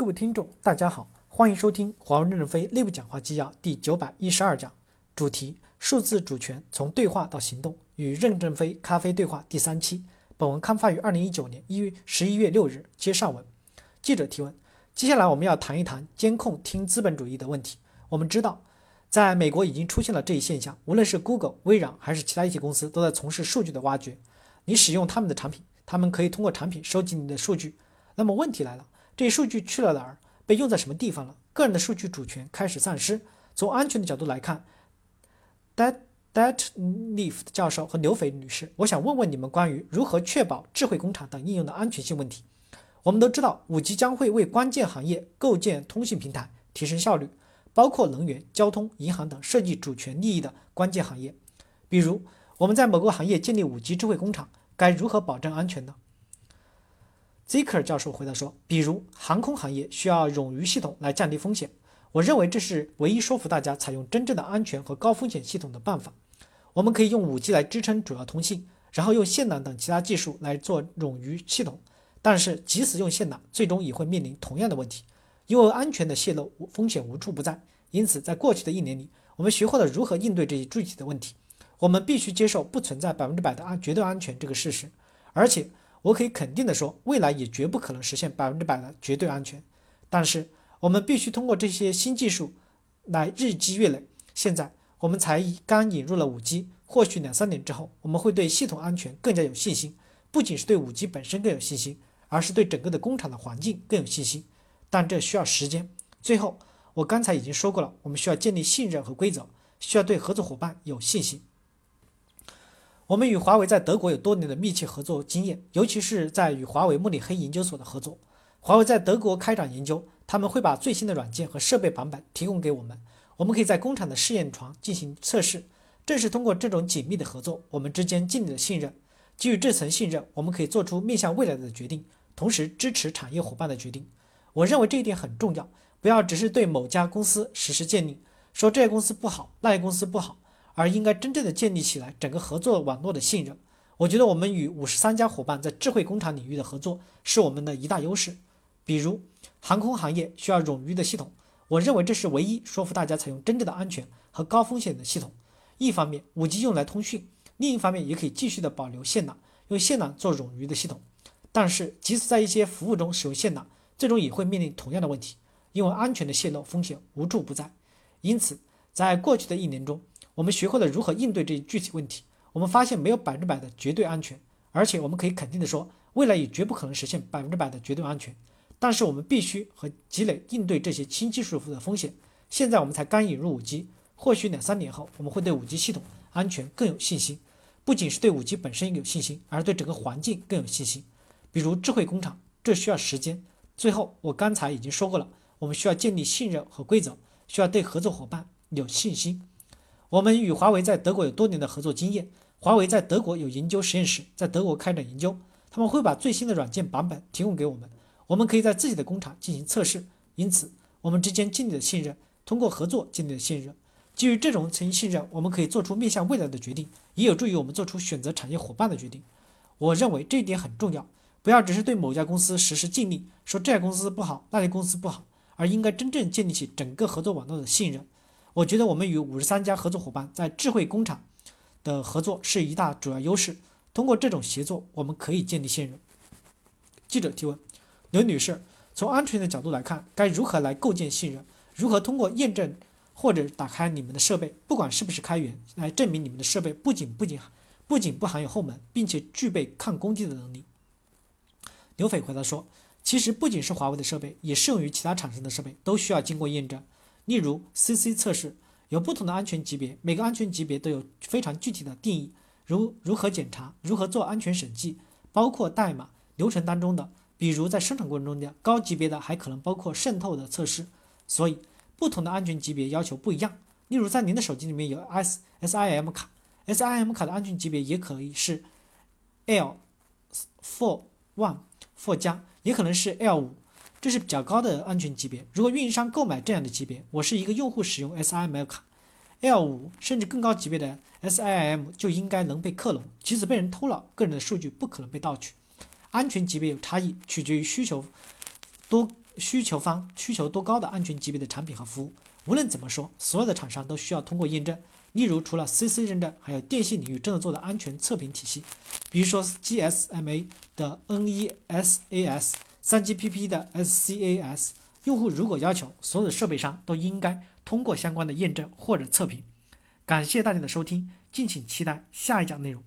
各位听众，大家好，欢迎收听华为任正非内部讲话纪要第九百一十二讲，主题：数字主权从对话到行动与任正非咖啡对话第三期。本文刊发于二零一九年一月十一月六日。接上文，记者提问：接下来我们要谈一谈监控听资本主义的问题。我们知道，在美国已经出现了这一现象，无论是 Google、微软还是其他一些公司，都在从事数据的挖掘。你使用他们的产品，他们可以通过产品收集你的数据。那么问题来了。这数据去了哪儿？被用在什么地方了？个人的数据主权开始丧失。从安全的角度来看，Dat Dat Leaf 教授和刘斐女士，我想问问你们关于如何确保智慧工厂等应用的安全性问题。我们都知道五 G 将会为关键行业构建通信平台，提升效率，包括能源、交通、银行等涉及主权利益的关键行业。比如，我们在某个行业建立五 G 智慧工厂，该如何保证安全呢？Ziker 教授回答说：“比如航空行业需要冗余系统来降低风险，我认为这是唯一说服大家采用真正的安全和高风险系统的办法。我们可以用 5G 来支撑主要通信，然后用线缆等其他技术来做冗余系统。但是即使用线缆，最终也会面临同样的问题，因为安全的泄露风险无处不在。因此，在过去的一年里，我们学会了如何应对这些具体的问题。我们必须接受不存在百分之百的安绝对安全这个事实，而且。”我可以肯定的说，未来也绝不可能实现百分之百的绝对安全。但是，我们必须通过这些新技术来日积月累。现在，我们才刚引入了 5G，或许两三年之后，我们会对系统安全更加有信心。不仅是对 5G 本身更有信心，而是对整个的工厂的环境更有信心。但这需要时间。最后，我刚才已经说过了，我们需要建立信任和规则，需要对合作伙伴有信心。我们与华为在德国有多年的密切合作经验，尤其是在与华为慕尼黑研究所的合作。华为在德国开展研究，他们会把最新的软件和设备版本提供给我们，我们可以在工厂的试验床进行测试。正是通过这种紧密的合作，我们之间建立了信任。基于这层信任，我们可以做出面向未来的决定，同时支持产业伙伴的决定。我认为这一点很重要，不要只是对某家公司实施建立，说这家公司不好，那家公司不好。而应该真正的建立起来整个合作网络的信任。我觉得我们与五十三家伙伴在智慧工厂领域的合作是我们的一大优势。比如，航空行业需要冗余的系统，我认为这是唯一说服大家采用真正的安全和高风险的系统。一方面，5G 用来通讯；另一方面，也可以继续的保留线缆，用线缆做冗余的系统。但是，即使在一些服务中使用线缆，最终也会面临同样的问题，因为安全的泄露风险无处不在。因此，在过去的一年中，我们学会了如何应对这一具体问题。我们发现没有百分之百的绝对安全，而且我们可以肯定的说，未来也绝不可能实现百分之百的绝对安全。但是我们必须和积累应对这些新技术的风险。现在我们才刚引入 5G，或许两三年后我们会对 5G 系统安全更有信心。不仅是对 5G 本身有信心，而对整个环境更有信心。比如智慧工厂，这需要时间。最后，我刚才已经说过了，我们需要建立信任和规则，需要对合作伙伴有信心。我们与华为在德国有多年的合作经验。华为在德国有研究实验室，在德国开展研究，他们会把最新的软件版本提供给我们，我们可以在自己的工厂进行测试。因此，我们之间建立了信任，通过合作建立了信任。基于这种层信任，我们可以做出面向未来的决定，也有助于我们做出选择产业伙伴的决定。我认为这一点很重要，不要只是对某家公司实施禁令，说这家公司不好，那家公司不好，而应该真正建立起整个合作网络的信任。我觉得我们与五十三家合作伙伴在智慧工厂的合作是一大主要优势。通过这种协作，我们可以建立信任。记者提问：刘女士，从安全的角度来看，该如何来构建信任？如何通过验证或者打开你们的设备，不管是不是开源，来证明你们的设备不仅不仅不仅不含有后门，并且具备抗攻击的能力？刘斐回答说：其实不仅是华为的设备，也适用于其他厂商的设备，都需要经过验证。例如，CC 测试有不同的安全级别，每个安全级别都有非常具体的定义，如如何检查，如何做安全审计，包括代码流程当中的，比如在生产过程中的高级别的还可能包括渗透的测试。所以，不同的安全级别要求不一样。例如，在您的手机里面有 S SIM 卡，SIM 卡的安全级别也可以是 L four one four 加，也可能是 L 五。这是比较高的安全级别。如果运营商购买这样的级别，我是一个用户使用 SIM 卡，L 五甚至更高级别的 SIM 就应该能被克隆，即使被人偷了，个人的数据不可能被盗取。安全级别有差异，取决于需求多需求方需求多高的安全级别的产品和服务。无论怎么说，所有的厂商都需要通过验证。例如，除了 CC 认证，还有电信领域正在做的安全测评体系，比如说 GSMA 的 NESAS、3GPP 的 SCAS。用户如果要求，所有设备商都应该通过相关的验证或者测评。感谢大家的收听，敬请期待下一讲内容。